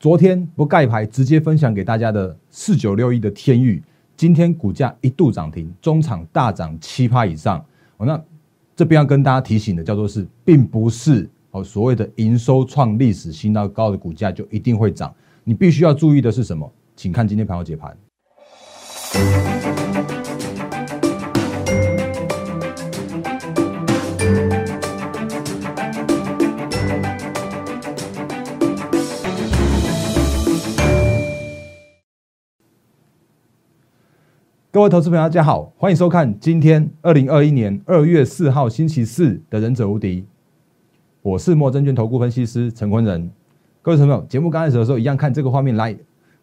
昨天不盖牌直接分享给大家的四九六一的天域，今天股价一度涨停，中场大涨七趴以上。哦，那这边要跟大家提醒的叫做是，并不是哦所谓的营收创历史新高，的股价就一定会涨。你必须要注意的是什么？请看今天盘后解盘。各位投资朋友，大家好，欢迎收看今天二零二一年二月四号星期四的《忍者无敌》，我是莫证券投顾分析师陈坤仁。各位朋友，节目刚开始的时候，一样看这个画面来，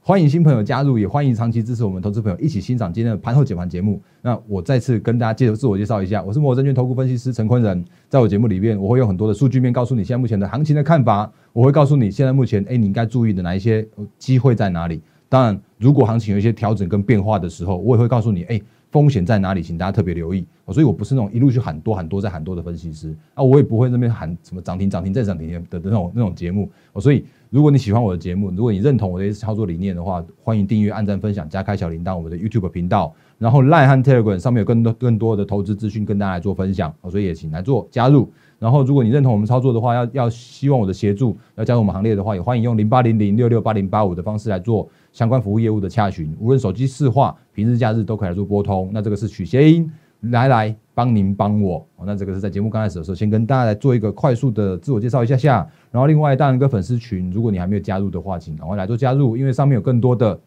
欢迎新朋友加入，也欢迎长期支持我们投资朋友一起欣赏今天的盘后解盘节目。那我再次跟大家介绍自我介绍一下，我是莫证券投顾分析师陈坤仁。在我节目里面，我会用很多的数据面告诉你现在目前的行情的看法，我会告诉你现在目前哎你应该注意的哪一些机会在哪里。当然，如果行情有一些调整跟变化的时候，我也会告诉你，哎，风险在哪里，请大家特别留意。所以我不是那种一路去喊多喊多再喊多的分析师啊，我也不会那边喊什么涨停涨停再涨停的那种那种节目。所以，如果你喜欢我的节目，如果你认同我的操作理念的话，欢迎订阅、按赞、分享、加开小铃铛我们的 YouTube 频道。然后 Line 和 Telegram 上面有更多更多的投资资讯跟大家来做分享，所以也请来做加入。然后，如果你认同我们操作的话，要要希望我的协助，要加入我们行列的话，也欢迎用零八零零六六八零八五的方式来做相关服务业务的洽询。无论手机市话、平日假日都可以来做拨通。那这个是取谐音，来来帮您帮我哦。那这个是在节目刚开始的时候，先跟大家来做一个快速的自我介绍一下下。然后，另外当然一个粉丝群，如果你还没有加入的话，请赶快来做加入，因为上面有更多的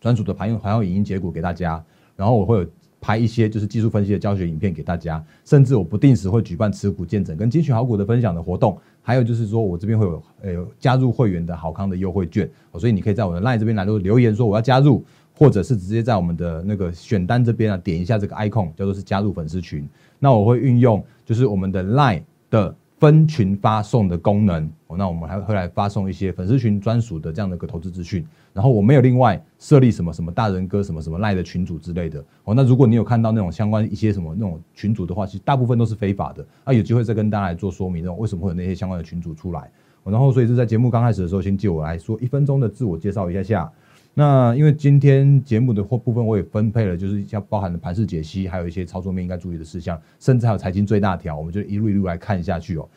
专属的盘用盘用影音结果给大家。然后我会有。拍一些就是技术分析的教学影片给大家，甚至我不定时会举办持股见证跟精选好股的分享的活动，还有就是说我这边会有呃加入会员的好康的优惠券，所以你可以在我的 LINE 这边来留留言说我要加入，或者是直接在我们的那个选单这边啊点一下这个 icon 叫做是加入粉丝群，那我会运用就是我们的 LINE 的。分群发送的功能哦，那我们还会来发送一些粉丝群专属的这样的一个投资资讯。然后我没有另外设立什么什么大人哥什么什么赖的群组之类的哦。那如果你有看到那种相关一些什么那种群组的话，其实大部分都是非法的。啊，有机会再跟大家来做说明，那种为什么会有那些相关的群组出来。然后所以是在节目刚开始的时候，先借我来说一分钟的自我介绍一下下。那因为今天节目的或部分我也分配了，就是像包含了盘势解析，还有一些操作面应该注意的事项，甚至还有财经最大条，我们就一路一路来看下去哦。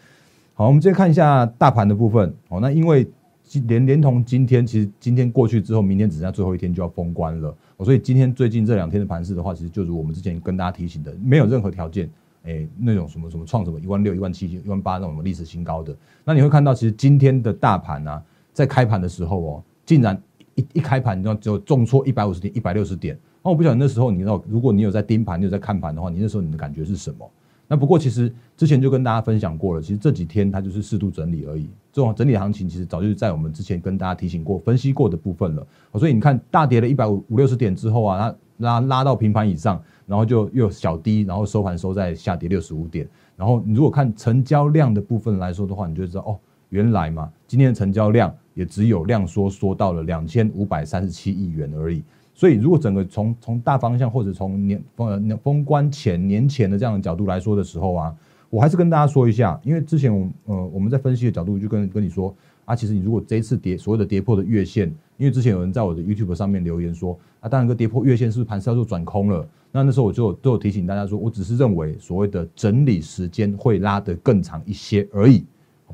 好，我们直接看一下大盘的部分。哦，那因为连连同今天，其实今天过去之后，明天只剩下最后一天就要封关了。所以今天最近这两天的盘势的话，其实就如我们之前跟大家提醒的，没有任何条件，哎，那种什么什么创什么一万六、一万七、一万八那种历史新高的。那你会看到，其实今天的大盘呢，在开盘的时候哦，竟然。一一开盘，你知道只有重挫一百五十点、一百六十点。那我不晓得那时候，你知道，如果你有在盯盘，你有在看盘的话，你那时候你的感觉是什么？那不过其实之前就跟大家分享过了，其实这几天它就是适度整理而已。这种整理行情其实早就在我们之前跟大家提醒过、分析过的部分了。所以你看，大跌了一百五五六十点之后啊，它拉拉到平盘以上，然后就又小低，然后收盘收在下跌六十五点。然后你如果看成交量的部分来说的话，你就知道哦。原来嘛，今天的成交量也只有量缩缩到了两千五百三十七亿元而已。所以，如果整个从从大方向或者从年封封关前年前的这样的角度来说的时候啊，我还是跟大家说一下，因为之前我呃我们在分析的角度就跟跟你说啊，其实你如果这一次跌所谓的跌破的月线，因为之前有人在我的 YouTube 上面留言说啊，当然个跌破月线是不是盘是要做转空了？那那时候我就都有提醒大家说，我只是认为所谓的整理时间会拉得更长一些而已。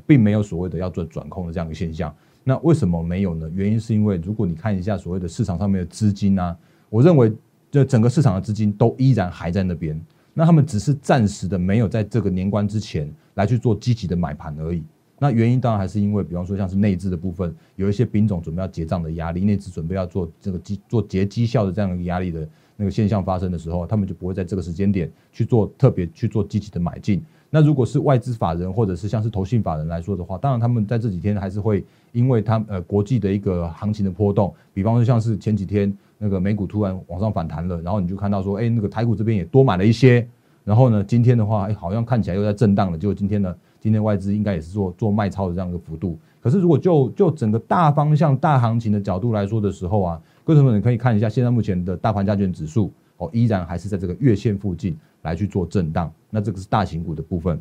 并没有所谓的要做转空的这样一个现象，那为什么没有呢？原因是因为如果你看一下所谓的市场上面的资金呢，我认为这整个市场的资金都依然还在那边，那他们只是暂时的没有在这个年关之前来去做积极的买盘而已。那原因当然还是因为，比方说像是内资的部分，有一些兵种准备要结账的压力，内资准备要做这个绩做结绩效的这样一个压力的那个现象发生的时候，他们就不会在这个时间点去做特别去做积极的买进。那如果是外资法人或者是像是投信法人来说的话，当然他们在这几天还是会因为它呃国际的一个行情的波动，比方说像是前几天那个美股突然往上反弹了，然后你就看到说，哎，那个台股这边也多买了一些，然后呢，今天的话，哎，好像看起来又在震荡了，结果今天呢，今天外资应该也是做做卖超的这样一个幅度。可是如果就就整个大方向大行情的角度来说的时候啊，各位朋友你可以看一下现在目前的大盘加权指数哦，依然还是在这个月线附近。来去做震荡，那这个是大型股的部分。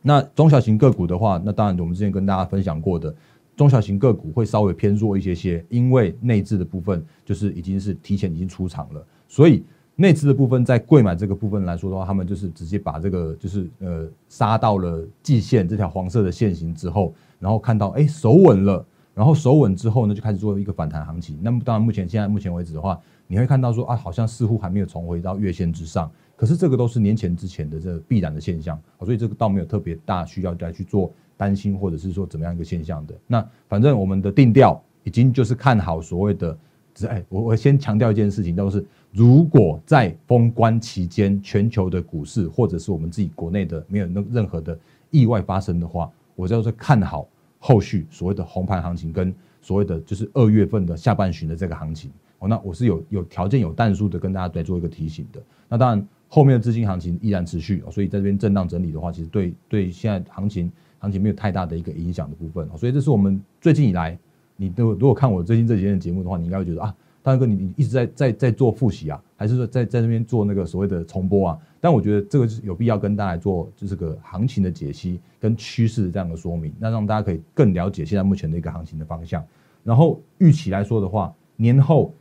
那中小型个股的话，那当然我们之前跟大家分享过的，中小型个股会稍微偏弱一些些，因为内资的部分就是已经是提前已经出场了，所以内资的部分在贵买这个部分来说的话，他们就是直接把这个就是呃杀到了季线这条黄色的线型之后，然后看到哎守稳了，然后守稳之后呢就开始做一个反弹行情。那么当然目前现在目前为止的话，你会看到说啊好像似乎还没有重回到月线之上，可是这个都是年前之前的这必然的现象，所以这个倒没有特别大需要再去做。担心或者是说怎么样一个现象的，那反正我们的定调已经就是看好所谓的，只哎，我我先强调一件事情，就是如果在封关期间，全球的股市或者是我们自己国内的没有那任何的意外发生的话，我就是看好后续所谓的红盘行情跟所谓的就是二月份的下半旬的这个行情。哦，那我是有有条件有弹数的跟大家来做一个提醒的。那当然后面的资金行情依然持续，所以在这边震荡整理的话，其实对对现在行情。行情没有太大的一个影响的部分，所以这是我们最近以来，你都如果看我最近这几天的节目的话，你应该会觉得啊，大哥你你一直在在在做复习啊，还是说在在那边做那个所谓的重播啊？但我觉得这个是有必要跟大家做，就是个行情的解析跟趋势这样的说明，那让大家可以更了解现在目前的一个行情的方向。然后预期来说的话，年后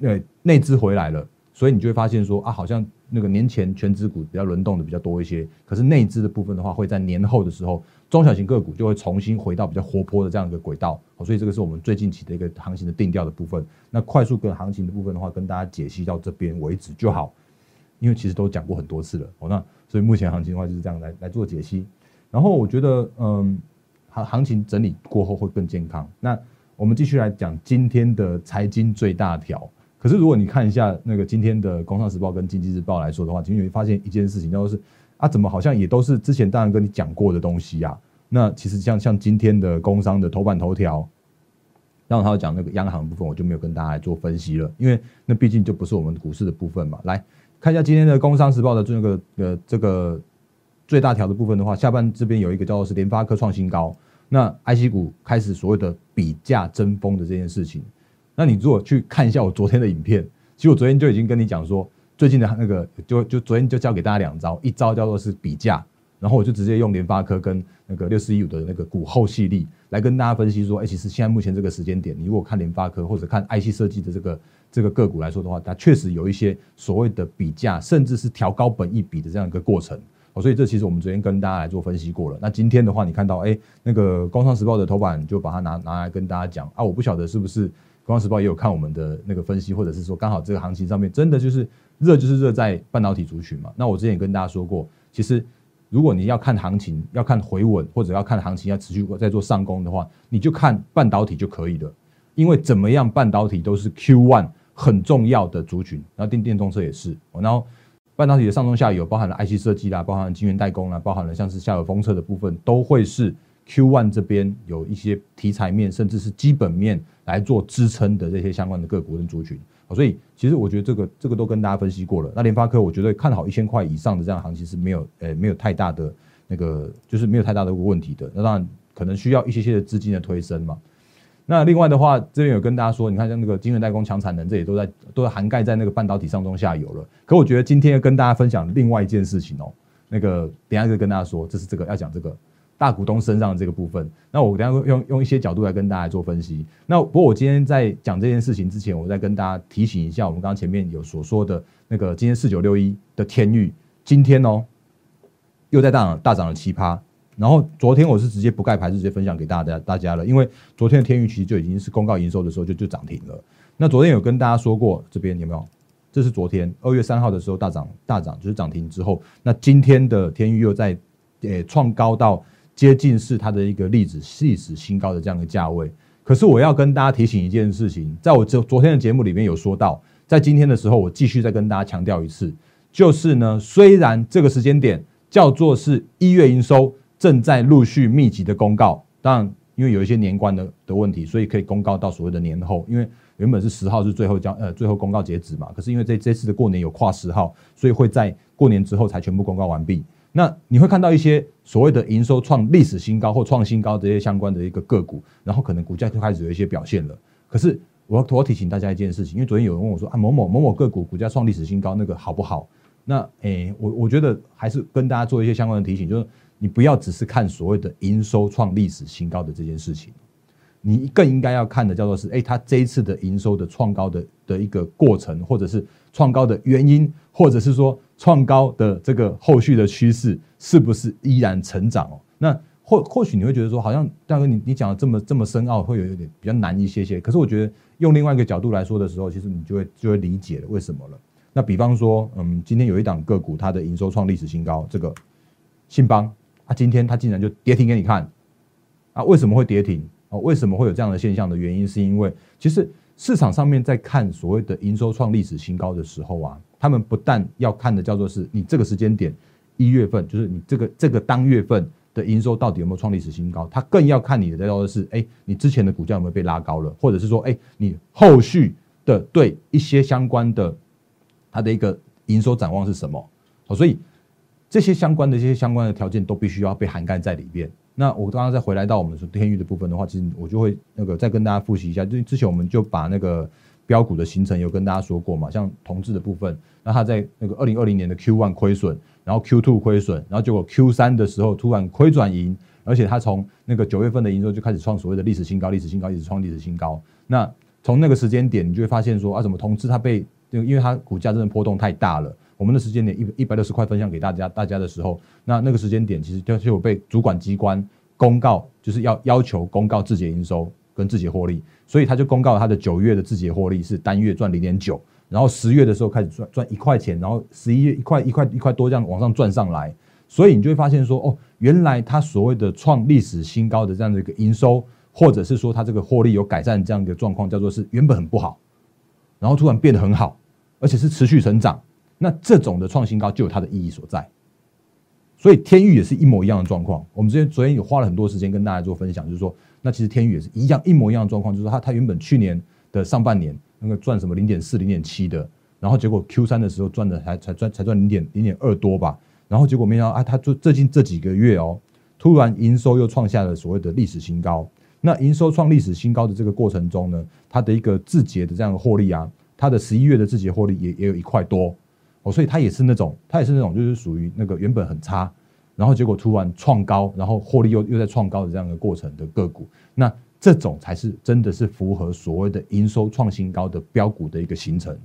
呃内资回来了，所以你就会发现说啊，好像。那个年前全指股比较轮动的比较多一些，可是内资的部分的话，会在年后的时候，中小型个股就会重新回到比较活泼的这样一个轨道，所以这个是我们最近期的一个行情的定调的部分。那快速跟行情的部分的话，跟大家解析到这边为止就好，因为其实都讲过很多次了。哦，那所以目前行情的话就是这样来来做解析。然后我觉得，嗯，行行情整理过后会更健康。那我们继续来讲今天的财经最大条。可是，如果你看一下那个今天的《工商时报》跟《经济日报》来说的话，其实你会发现一件事情，就是啊，怎么好像也都是之前当然跟你讲过的东西呀？那其实像像今天的工商的头版头条，让他讲那个央行部分，我就没有跟大家来做分析了，因为那毕竟就不是我们股市的部分嘛。来看一下今天的《工商时报》的这个呃这个最大条的部分的话，下半这边有一个叫做是联发科创新高，那 IC 股开始所谓的比价争锋的这件事情。那你如果去看一下我昨天的影片，其实我昨天就已经跟你讲说，最近的那个就就昨天就教给大家两招，一招叫做是比价，然后我就直接用联发科跟那个六四一五的那个股后系力来跟大家分析说，哎，其实现在目前这个时间点，你如果看联发科或者看 IC 设计的这个这个个股来说的话，它确实有一些所谓的比价，甚至是调高本一比的这样一个过程。哦，所以这其实我们昨天跟大家来做分析过了。那今天的话，你看到哎，那个工商时报的头版就把它拿拿来跟大家讲啊，我不晓得是不是。《工商时报》也有看我们的那个分析，或者是说刚好这个行情上面真的就是热，就是热在半导体族群嘛。那我之前也跟大家说过，其实如果你要看行情，要看回稳，或者要看行情要持续在做上攻的话，你就看半导体就可以了。因为怎么样，半导体都是 Q one 很重要的族群，然后电电动车也是。然后半导体的上中下游，包含了 IC 设计啦，包含了晶圆代工啦，包含了像是下游封测的部分，都会是。Q one 这边有一些题材面，甚至是基本面来做支撑的这些相关的个股跟族群，所以其实我觉得这个这个都跟大家分析过了。那联发科，我觉得看好一千块以上的这样行情是没有呃没有太大的那个就是没有太大的问题的。那当然可能需要一些些的资金的推升嘛。那另外的话，这边有跟大家说，你看像那个晶圆代工强产能，这也都在都涵盖在那个半导体上中下游了。可我觉得今天要跟大家分享另外一件事情哦，那个等下就跟大家说，这是这个要讲这个。大股东身上的这个部分，那我等下用用一些角度来跟大家做分析。那不过我今天在讲这件事情之前，我再跟大家提醒一下，我们刚刚前面有所说的那个今天四九六一的天域，今天哦又在大涨大涨了七趴。然后昨天我是直接不盖牌，直接分享给大家大家了，因为昨天的天域其实就已经是公告营收的时候就就涨停了。那昨天有跟大家说过，这边有没有？这是昨天二月三号的时候大涨大涨，就是涨停之后，那今天的天域又在呃创高到。接近是它的一个历史历史新高的这样的价位，可是我要跟大家提醒一件事情，在我昨昨天的节目里面有说到，在今天的时候，我继续再跟大家强调一次，就是呢，虽然这个时间点叫做是一月营收正在陆续密集的公告，当然因为有一些年关的的问题，所以可以公告到所谓的年后，因为原本是十号是最后交呃最后公告截止嘛，可是因为这这次的过年有跨十号，所以会在过年之后才全部公告完毕。那你会看到一些所谓的营收创历史新高或创新高这些相关的一个个股，然后可能股价就开始有一些表现了。可是我要我提醒大家一件事情，因为昨天有人问我说啊某某某某个股股价创历史新高，那个好不好？那诶我我觉得还是跟大家做一些相关的提醒，就是你不要只是看所谓的营收创历史新高的这件事情，你更应该要看的叫做是，哎，它这一次的营收的创高的的一个过程，或者是创高的原因，或者是说创高的这个后续的趋势是不是依然成长哦？那或或许你会觉得说，好像大哥你你讲的这么这么深奥，会有有点比较难一些些。可是我觉得用另外一个角度来说的时候，其实你就会就会理解了为什么了。那比方说，嗯，今天有一档个股，它的营收创历史新高，这个信邦，啊，今天它竟然就跌停给你看，啊，为什么会跌停？哦，为什么会有这样的现象的原因，是因为其实市场上面在看所谓的营收创历史新高的时候啊，他们不但要看的叫做是你这个时间点一月份，就是你这个这个当月份的营收到底有没有创历史新高，他更要看你的叫做是，哎，你之前的股价有没有被拉高了，或者是说，哎，你后续的对一些相关的它的一个营收展望是什么？哦，所以这些相关的这些相关的条件都必须要被涵盖在里边。那我刚刚再回来到我们说天域的部分的话，其实我就会那个再跟大家复习一下，就之前我们就把那个标股的形成有跟大家说过嘛，像同志的部分，那它在那个二零二零年的 Q one 亏损，然后 Q two 亏损，然后结果 Q 三的时候突然亏转盈，而且它从那个九月份的营收就开始创所谓的历史新高，历史新高一直创历史新高。那从那个时间点，你就会发现说啊，怎么同志它被，因为它股价真的波动太大了。我们的时间点一一百六十块分享给大家，大家的时候，那那个时间点其实就就有被主管机关公告，就是要要求公告自节营收跟自节获利，所以他就公告他的九月的自节获利是单月赚零点九，然后十月的时候开始赚赚一块钱，然后十一月一块一块一块多这样往上赚上来，所以你就会发现说，哦，原来他所谓的创历史新高的这样的一个营收，或者是说他这个获利有改善这样一个状况，叫做是原本很不好，然后突然变得很好，而且是持续成长。那这种的创新高就有它的意义所在，所以天域也是一模一样的状况。我们之前昨天有花了很多时间跟大家做分享，就是说，那其实天域也是一样一模一样的状况，就是说，它它原本去年的上半年那个赚什么零点四、零点七的，然后结果 Q 三的时候赚的才才赚才赚零点零点二多吧，然后结果没想到啊，它就最近这几个月哦，突然营收又创下了所谓的历史新高。那营收创历史新高的这个过程中呢，它的一个字节的这样的获利啊，它的十一月的字节获利也也有一块多。哦，所以它也是那种，它也是那种，就是属于那个原本很差，然后结果突然创高，然后获利又又在创高的这样的过程的个股，那这种才是真的是符合所谓的营收创新高的标股的一个形成。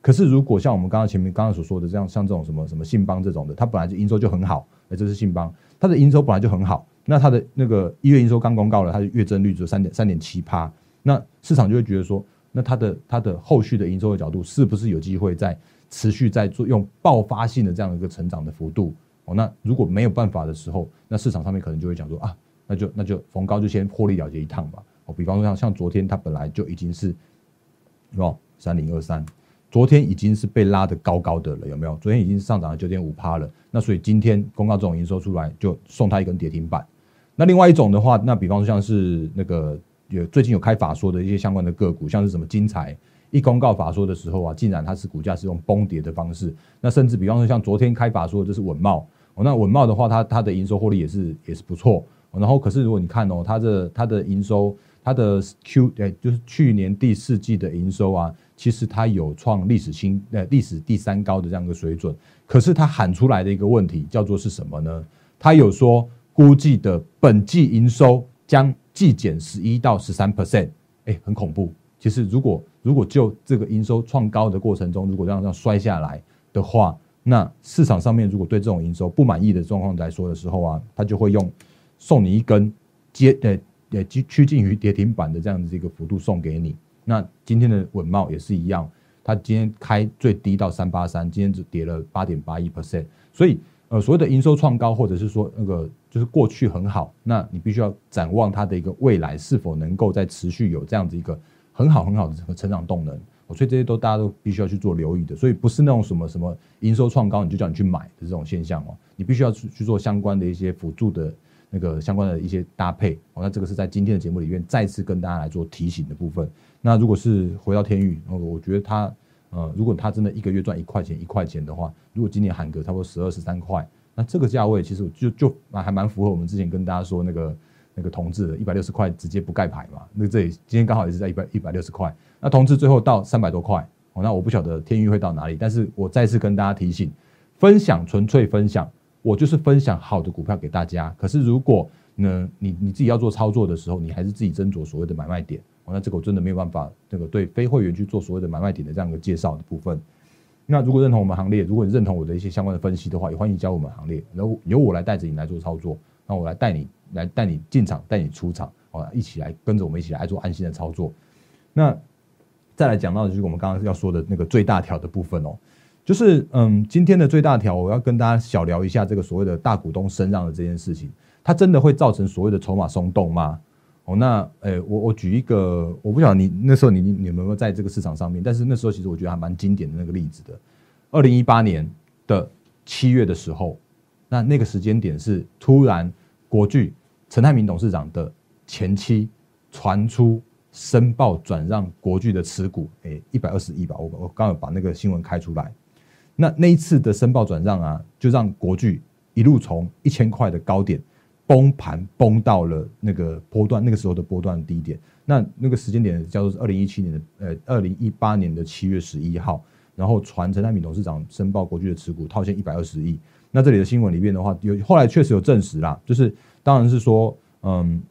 可是如果像我们刚刚前面刚刚所说的这样，像这种什么什么信邦这种的，它本来就营收就很好，哎，这是信邦，它的营收本来就很好，那它的那个一月营收刚公告了，它的月增率只有三点三点七趴，那市场就会觉得说，那它的它的后续的营收的角度是不是有机会在？持续在做用爆发性的这样一个成长的幅度哦，那如果没有办法的时候，那市场上面可能就会讲说啊，那就那就逢高就先获利了结一趟吧。哦，比方说像像昨天它本来就已经是哦三零二三，昨天已经是被拉的高高的了，有没有？昨天已经上涨了九点五趴了，那所以今天公告这种营收出来，就送它一根跌停板。那另外一种的话，那比方说像是那个有最近有开法说的一些相关的个股，像是什么金财。一公告法说的时候啊，竟然它是股价是用崩跌的方式，那甚至比方说像昨天开法说的这是稳茂，那稳茂的话，它它的营收获利也是也是不错，然后可是如果你看哦，它的它的营收，它的 Q 哎就是去年第四季的营收啊，其实它有创历史新呃历史第三高的这样一个水准，可是它喊出来的一个问题叫做是什么呢？它有说估计的本季营收将季减十一到十三 percent，哎，很恐怖。其实，如果如果就这个营收创高的过程中，如果这样这样摔下来的话，那市场上面如果对这种营收不满意的状况来说的时候啊，他就会用送你一根接呃呃趋趋近于跌停板的这样子一个幅度送给你。那今天的稳茂也是一样，它今天开最低到三八三，今天只跌了八点八一 percent。所以呃，所谓的营收创高，或者是说那个就是过去很好，那你必须要展望它的一个未来是否能够在持续有这样子一个。很好很好的这个成长动能，所以这些都大家都必须要去做留意的，所以不是那种什么什么营收创高你就叫你去买的这种现象哦，你必须要去去做相关的一些辅助的那个相关的一些搭配哦，那这个是在今天的节目里面再次跟大家来做提醒的部分。那如果是回到天宇，我觉得它呃，如果它真的一个月赚一块钱一块钱的话，如果今年喊个差不多十二十三块，那这个价位其实就就还蛮符合我们之前跟大家说那个。那个同志的一百六十块直接不盖牌嘛？那这里今天刚好也是在一百一百六十块。那同志最后到三百多块哦，那我不晓得天域会到哪里。但是我再次跟大家提醒，分享纯粹分享，我就是分享好的股票给大家。可是如果呢你你自己要做操作的时候，你还是自己斟酌所谓的买卖点。哦，那这个我真的没有办法，这个对非会员去做所谓的买卖点的这样一个介绍的部分。那如果认同我们行列，如果你认同我的一些相关的分析的话，也欢迎加入我们行列，然后由我来带着你来做操作，那我来带你来带你进场，带你出场，哦，一起来跟着我们一起来做安心的操作。那再来讲到的就是我们刚刚要说的那个最大条的部分哦，就是嗯，今天的最大条我要跟大家小聊一下这个所谓的大股东升让的这件事情，它真的会造成所谓的筹码松动吗？哦，那诶，我我举一个，我不晓得你那时候你你你有没有在这个市场上面，但是那时候其实我觉得还蛮经典的那个例子的。二零一八年的七月的时候，那那个时间点是突然国巨陈泰明董事长的前妻传出申报转让国巨的持股，诶，一百二十亿吧，我我刚有把那个新闻开出来。那那一次的申报转让啊，就让国巨一路从一千块的高点。崩盘崩到了那个波段，那个时候的波段低点。那那个时间点叫做是二零一七年的呃二零一八年的七月十一号，然后传陈泰敏董事长申报国巨的持股套现一百二十亿。那这里的新闻里面的话，有后来确实有证实啦，就是当然是说，嗯，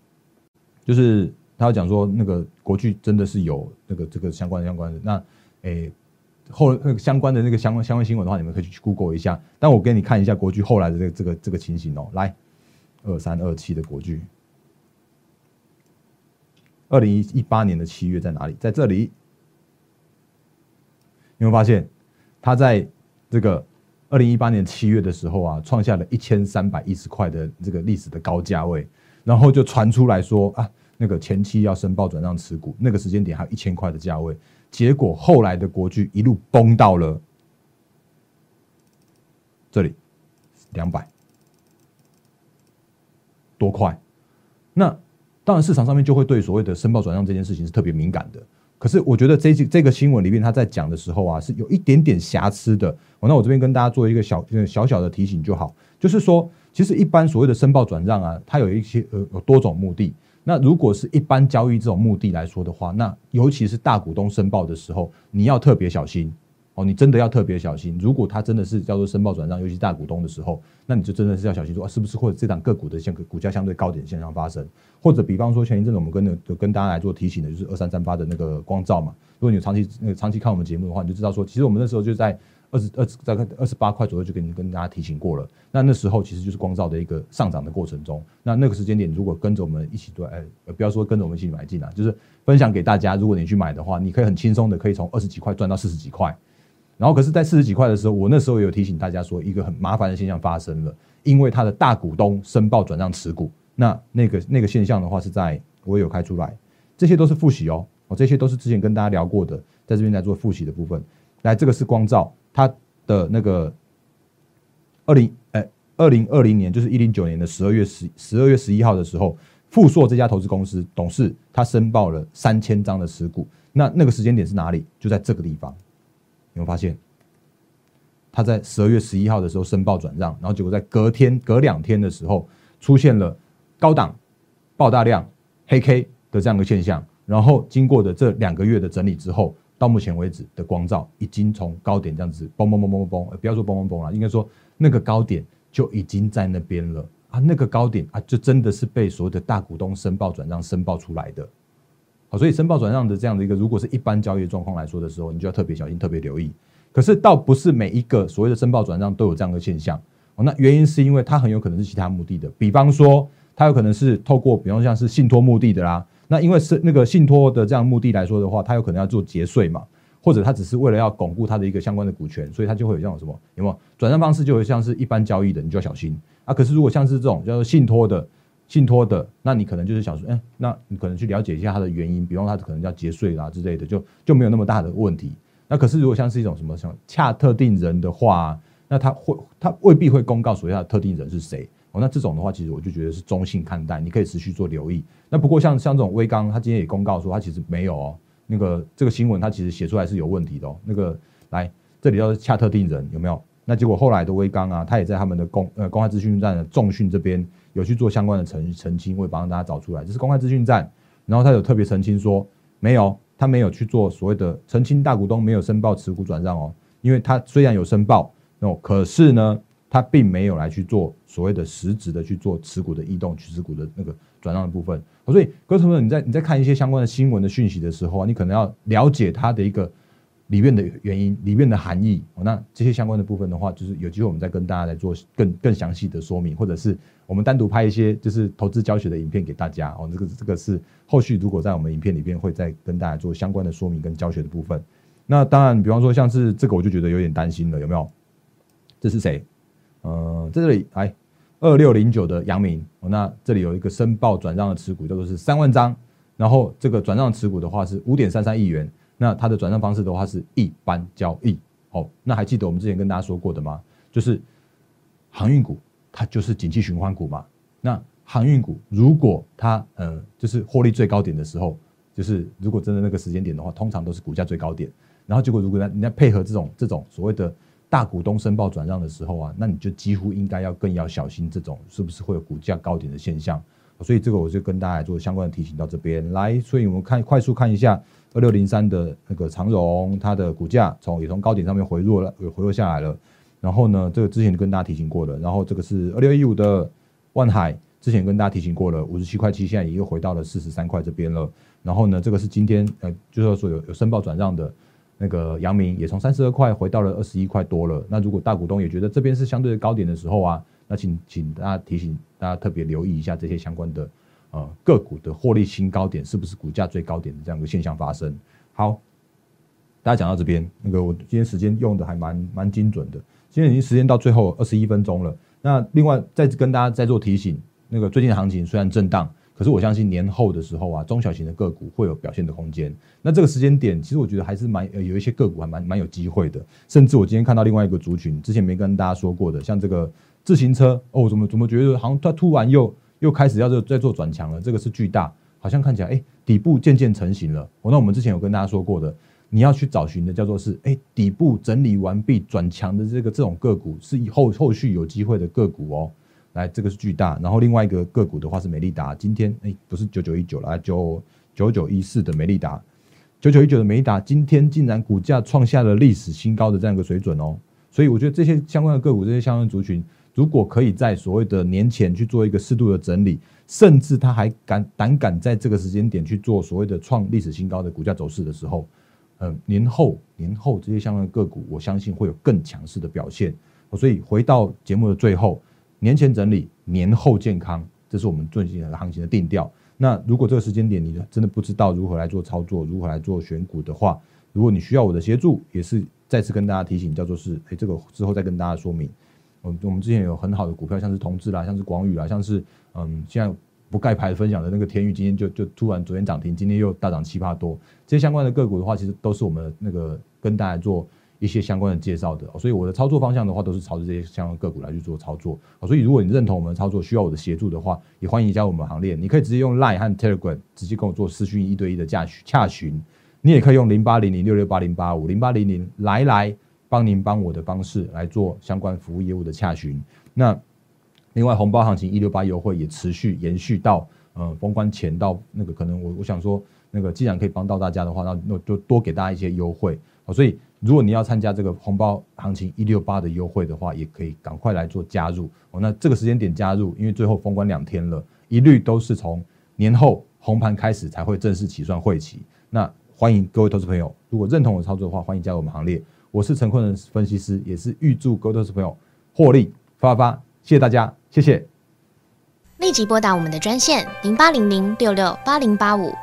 就是他讲说那个国巨真的是有那个这个相关相关的。那诶后那个相关的那个相关相关新闻的话，你们可以去 Google 一下。但我给你看一下国巨后来的这个这个这个情形哦，来。二三二七的国巨，二零一一八年的七月在哪里？在这里，有没有发现？它在这个二零一八年七月的时候啊，创下了一千三百一十块的这个历史的高价位，然后就传出来说啊，那个前期要申报转让持股，那个时间点还有一千块的价位，结果后来的国巨一路崩到了这里两百。多块？那当然，市场上面就会对所谓的申报转让这件事情是特别敏感的。可是，我觉得这这个新闻里面他在讲的时候啊，是有一点点瑕疵的。那我这边跟大家做一个小小小的提醒就好，就是说，其实一般所谓的申报转让啊，它有一些呃有多种目的。那如果是一般交易这种目的来说的话，那尤其是大股东申报的时候，你要特别小心。哦，你真的要特别小心。如果它真的是叫做申报转让，尤其大股东的时候，那你就真的是要小心，说是不是或者这档个股的相股价相对高点现象发生，或者比方说前一阵子我们跟就跟大家来做提醒的，就是二三三八的那个光照嘛。如果你有长期那个长期看我们节目的话，你就知道说，其实我们那时候就在二十二大概二十八块左右就跟跟大家提醒过了。那那时候其实就是光照的一个上涨的过程中，那那个时间点如果跟着我们一起对，哎，不要说跟着我们一起买进啊，就是分享给大家。如果你去买的话，你可以很轻松的可以从二十几块赚到四十几块。然后，可是，在四十几块的时候，我那时候有提醒大家说，一个很麻烦的现象发生了，因为他的大股东申报转让持股，那那个那个现象的话，是在我有开出来，这些都是复习哦，哦，这些都是之前跟大家聊过的，在这边来做复习的部分。来，这个是光照，它的那个二零哎二零二零年，就是一零九年的十二月十十二月十一号的时候，富硕这家投资公司董事他申报了三千张的持股，那那个时间点是哪里？就在这个地方。你会发现，他在十二月十一号的时候申报转让，然后结果在隔天、隔两天的时候出现了高档爆大量黑 K 的这样的现象，然后经过的这两个月的整理之后，到目前为止的光照已经从高点这样子嘣嘣嘣嘣嘣嘣，不要说嘣嘣嘣了，应该说那个高点就已经在那边了啊，那个高点啊，就真的是被所有的大股东申报转让申报出来的。所以申报转让的这样的一个，如果是一般交易状况来说的时候，你就要特别小心、特别留意。可是倒不是每一个所谓的申报转让都有这样的现象哦。那原因是因为它很有可能是其他目的的，比方说它有可能是透过，比方像是信托目的的啦。那因为是那个信托的这样目的来说的话，它有可能要做节税嘛，或者它只是为了要巩固它的一个相关的股权，所以它就会有这种什么有没有转让方式，就会像是一般交易的，你就要小心啊。可是如果像是这种叫做信托的。信托的，那你可能就是想说，哎，那你可能去了解一下它的原因，比方它可能要节税啦之类的，就就没有那么大的问题。那可是如果像是一种什么像恰特定人的话，那他会他未必会公告所谓的特定人是谁哦。那这种的话，其实我就觉得是中性看待，你可以持续做留意。那不过像像这种微刚，他今天也公告说他其实没有哦，那个这个新闻他其实写出来是有问题的哦。那个来这里要恰特定人有没有？那结果后来的微刚啊，他也在他们的公呃公开资讯站的重讯这边。有去做相关的澄澄清，会帮大家找出来。这是公开资讯站，然后他有特别澄清说，没有，他没有去做所谓的澄清，大股东没有申报持股转让哦，因为他虽然有申报哦，可是呢，他并没有来去做所谓的实质的去做持股的异动、持股的那个转让的部分。所以，各位朋友，你在你在看一些相关的新闻的讯息的时候啊，你可能要了解它的一个里面的原因、里面的含义。那这些相关的部分的话，就是有机会我们再跟大家来做更更详细的说明，或者是我们单独拍一些就是投资教学的影片给大家哦。这个这个是后续如果在我们影片里边会再跟大家做相关的说明跟教学的部分。那当然，比方说像是这个，我就觉得有点担心了，有没有？这是谁？呃，在这里，哎，二六零九的阳明，那这里有一个申报转让的持股，叫做是三万张，然后这个转让持股的话是五点三三亿元，那它的转让方式的话是一般交易。哦，那还记得我们之前跟大家说过的吗？就是航运股，它就是景气循环股嘛。那航运股如果它呃就是获利最高点的时候，就是如果真的那个时间点的话，通常都是股价最高点，然后结果如果人家配合这种这种所谓的。大股东申报转让的时候啊，那你就几乎应该要更要小心这种是不是会有股价高点的现象。所以这个我就跟大家做相关的提醒到这边来。所以我们看快速看一下二六零三的那个长荣，它的股价从也从高点上面回落了，回落下来了。然后呢，这个之前跟大家提醒过了。然后这个是二六一五的万海，之前跟大家提醒过了，五十七块七，现在也又回到了四十三块这边了。然后呢，这个是今天呃，就是说有有申报转让的。那个阳明也从三十二块回到了二十一块多了。那如果大股东也觉得这边是相对的高点的时候啊，那请请大家提醒大家特别留意一下这些相关的呃个股的获利新高点是不是股价最高点的这样一个现象发生。好，大家讲到这边，那个我今天时间用的还蛮蛮精准的，今天已经时间到最后二十一分钟了。那另外再跟大家再做提醒，那个最近的行情虽然震荡。可是我相信年后的时候啊，中小型的个股会有表现的空间。那这个时间点，其实我觉得还是蛮呃有一些个股还蛮蛮有机会的。甚至我今天看到另外一个族群，之前没跟大家说过的，像这个自行车哦，怎么怎么觉得好像它突然又又开始要在做转强了？这个是巨大，好像看起来哎底部渐渐成型了。哦，那我们之前有跟大家说过的，你要去找寻的叫做是哎底部整理完毕转强的这个这种个股，是以后后续有机会的个股哦。来，这个是巨大，然后另外一个个股的话是美利达，今天哎不是九九一九了，九九九一四的美利达，九九一九的美利达今天竟然股价创下了历史新高的这样一个水准哦，所以我觉得这些相关的个股，这些相关族群，如果可以在所谓的年前去做一个适度的整理，甚至他还敢胆敢在这个时间点去做所谓的创历史新高的股价走势的时候，嗯，年后年后这些相关的个股，我相信会有更强势的表现。所以回到节目的最后。年前整理，年后健康，这是我们最近的行情的定调。那如果这个时间点你真的不知道如何来做操作，如何来做选股的话，如果你需要我的协助，也是再次跟大家提醒，叫做是，哎，这个之后再跟大家说明。我我们之前有很好的股票，像是同志啦，像是广宇啦，像是嗯，现在不盖牌分享的那个天宇，今天就就突然昨天涨停，今天又大涨七八多。这些相关的个股的话，其实都是我们那个跟大家做。一些相关的介绍的，所以我的操作方向的话，都是朝着这些相关个股来去做操作。所以如果你认同我们的操作，需要我的协助的话，也欢迎加入我们行列。你可以直接用 Line 和 Telegram 直接跟我做私讯一对一的洽洽询，你也可以用零八零零六六八零八五零八零零来来帮您帮我的方式来做相关服务业务的洽询。那另外红包行情一六八优惠也持续延续到呃封关前到那个可能我我想说那个既然可以帮到大家的话，那那就多给大家一些优惠。所以，如果你要参加这个红包行情一六八的优惠的话，也可以赶快来做加入哦。那这个时间点加入，因为最后封关两天了，一律都是从年后红盘开始才会正式起算会期。那欢迎各位投资朋友，如果认同我的操作的话，欢迎加入我们行列。我是陈坤仁分析师，也是预祝各位投资朋友获利发发。谢谢大家，谢谢。立即拨打我们的专线零八零零六六八零八五。